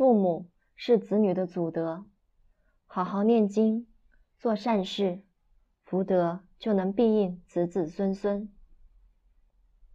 父母是子女的祖德，好好念经，做善事，福德就能庇应子子孙孙。